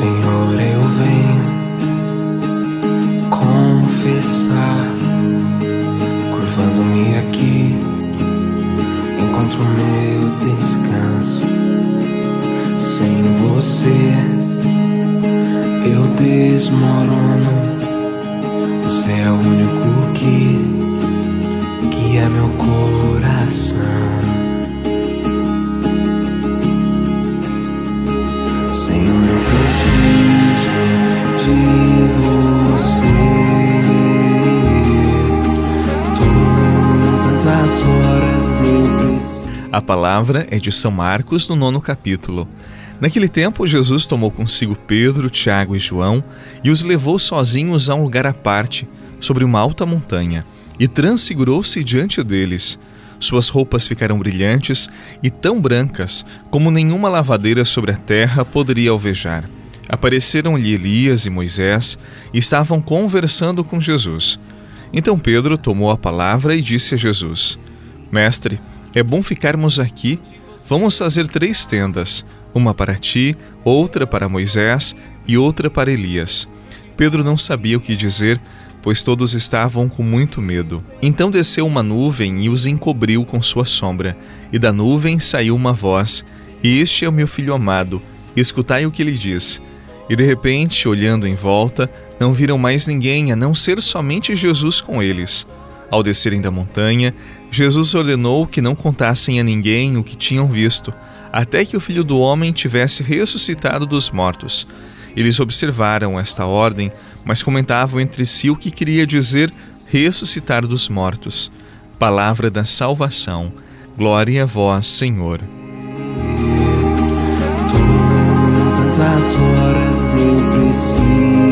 Senhor, eu venho confessar, curvando-me aqui, encontro meu descanso. Sem você, eu desmorono. Você é o único que guia meu coração. Palavra é de São Marcos, no nono capítulo. Naquele tempo, Jesus tomou consigo Pedro, Tiago e João e os levou sozinhos a um lugar à parte, sobre uma alta montanha, e transfigurou-se diante deles. Suas roupas ficaram brilhantes e tão brancas como nenhuma lavadeira sobre a terra poderia alvejar. Apareceram-lhe Elias e Moisés e estavam conversando com Jesus. Então Pedro tomou a palavra e disse a Jesus: Mestre, é bom ficarmos aqui. Vamos fazer três tendas: uma para ti, outra para Moisés e outra para Elias. Pedro não sabia o que dizer, pois todos estavam com muito medo. Então desceu uma nuvem e os encobriu com sua sombra, e da nuvem saiu uma voz: Este é o meu filho amado, escutai o que ele diz. E de repente, olhando em volta, não viram mais ninguém a não ser somente Jesus com eles. Ao descerem da montanha, Jesus ordenou que não contassem a ninguém o que tinham visto, até que o filho do homem tivesse ressuscitado dos mortos. Eles observaram esta ordem, mas comentavam entre si o que queria dizer ressuscitar dos mortos. Palavra da salvação. Glória a vós, Senhor. Todas as horas eu preciso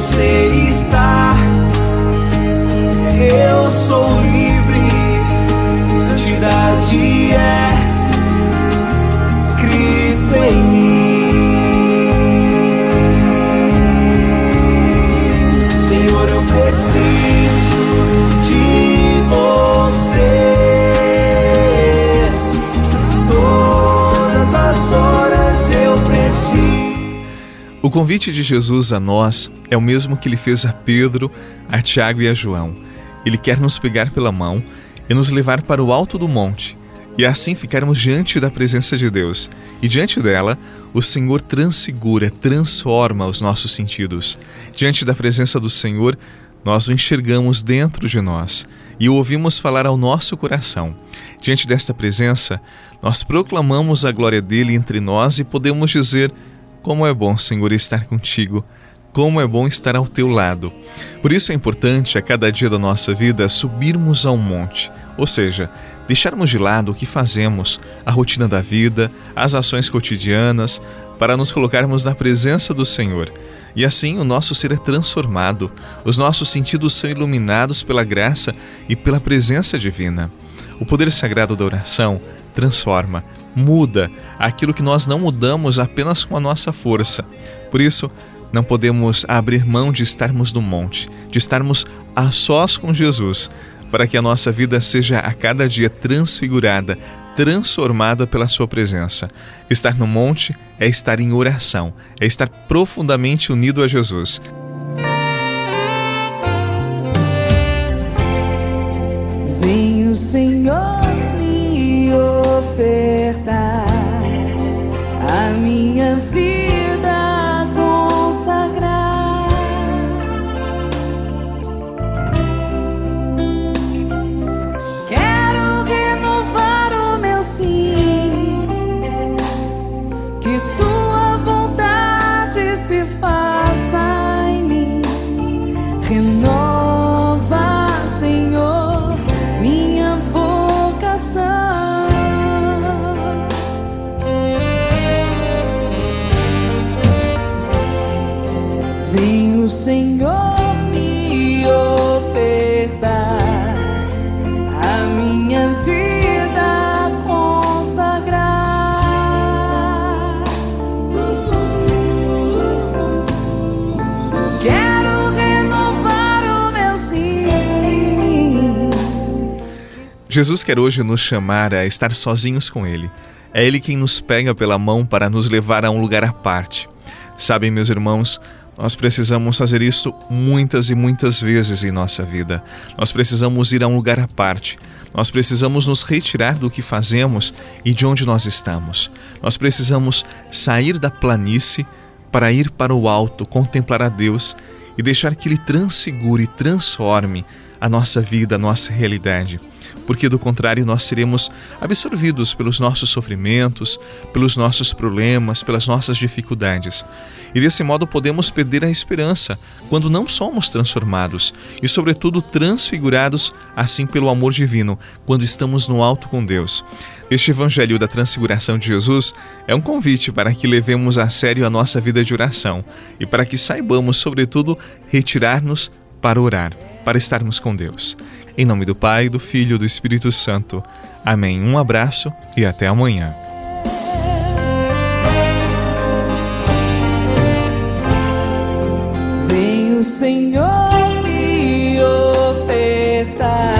você está. Eu sou livre, santidade é Cristo em mim. O convite de Jesus a nós é o mesmo que ele fez a Pedro, a Tiago e a João. Ele quer nos pegar pela mão e nos levar para o alto do monte, e assim ficarmos diante da presença de Deus. E diante dela, o Senhor transfigura, transforma os nossos sentidos. Diante da presença do Senhor, nós o enxergamos dentro de nós e o ouvimos falar ao nosso coração. Diante desta presença, nós proclamamos a glória dele entre nós e podemos dizer: como é bom, Senhor, estar contigo. Como é bom estar ao teu lado. Por isso é importante a cada dia da nossa vida subirmos a um monte, ou seja, deixarmos de lado o que fazemos, a rotina da vida, as ações cotidianas, para nos colocarmos na presença do Senhor. E assim o nosso ser é transformado, os nossos sentidos são iluminados pela graça e pela presença divina. O poder sagrado da oração transforma, muda aquilo que nós não mudamos apenas com a nossa força. Por isso, não podemos abrir mão de estarmos no monte, de estarmos a sós com Jesus, para que a nossa vida seja a cada dia transfigurada, transformada pela Sua presença. Estar no monte é estar em oração, é estar profundamente unido a Jesus. Vem o Senhor me ofertar ofertar a minha vida consagrar. Quero renovar o meu sim. Jesus quer hoje nos chamar a estar sozinhos com Ele. É Ele quem nos pega pela mão para nos levar a um lugar à parte. Sabem, meus irmãos, nós precisamos fazer isto muitas e muitas vezes em nossa vida. Nós precisamos ir a um lugar à parte. Nós precisamos nos retirar do que fazemos e de onde nós estamos. Nós precisamos sair da planície para ir para o alto, contemplar a Deus e deixar que Ele transfigure e transforme a nossa vida, a nossa realidade porque do contrário nós seremos absorvidos pelos nossos sofrimentos, pelos nossos problemas, pelas nossas dificuldades. E desse modo podemos perder a esperança quando não somos transformados e, sobretudo, transfigurados assim pelo amor divino, quando estamos no alto com Deus. Este Evangelho da Transfiguração de Jesus é um convite para que levemos a sério a nossa vida de oração e para que saibamos, sobretudo, retirar-nos para orar, para estarmos com Deus. Em nome do Pai, do Filho e do Espírito Santo. Amém. Um abraço e até amanhã. Vem o Senhor me ofertar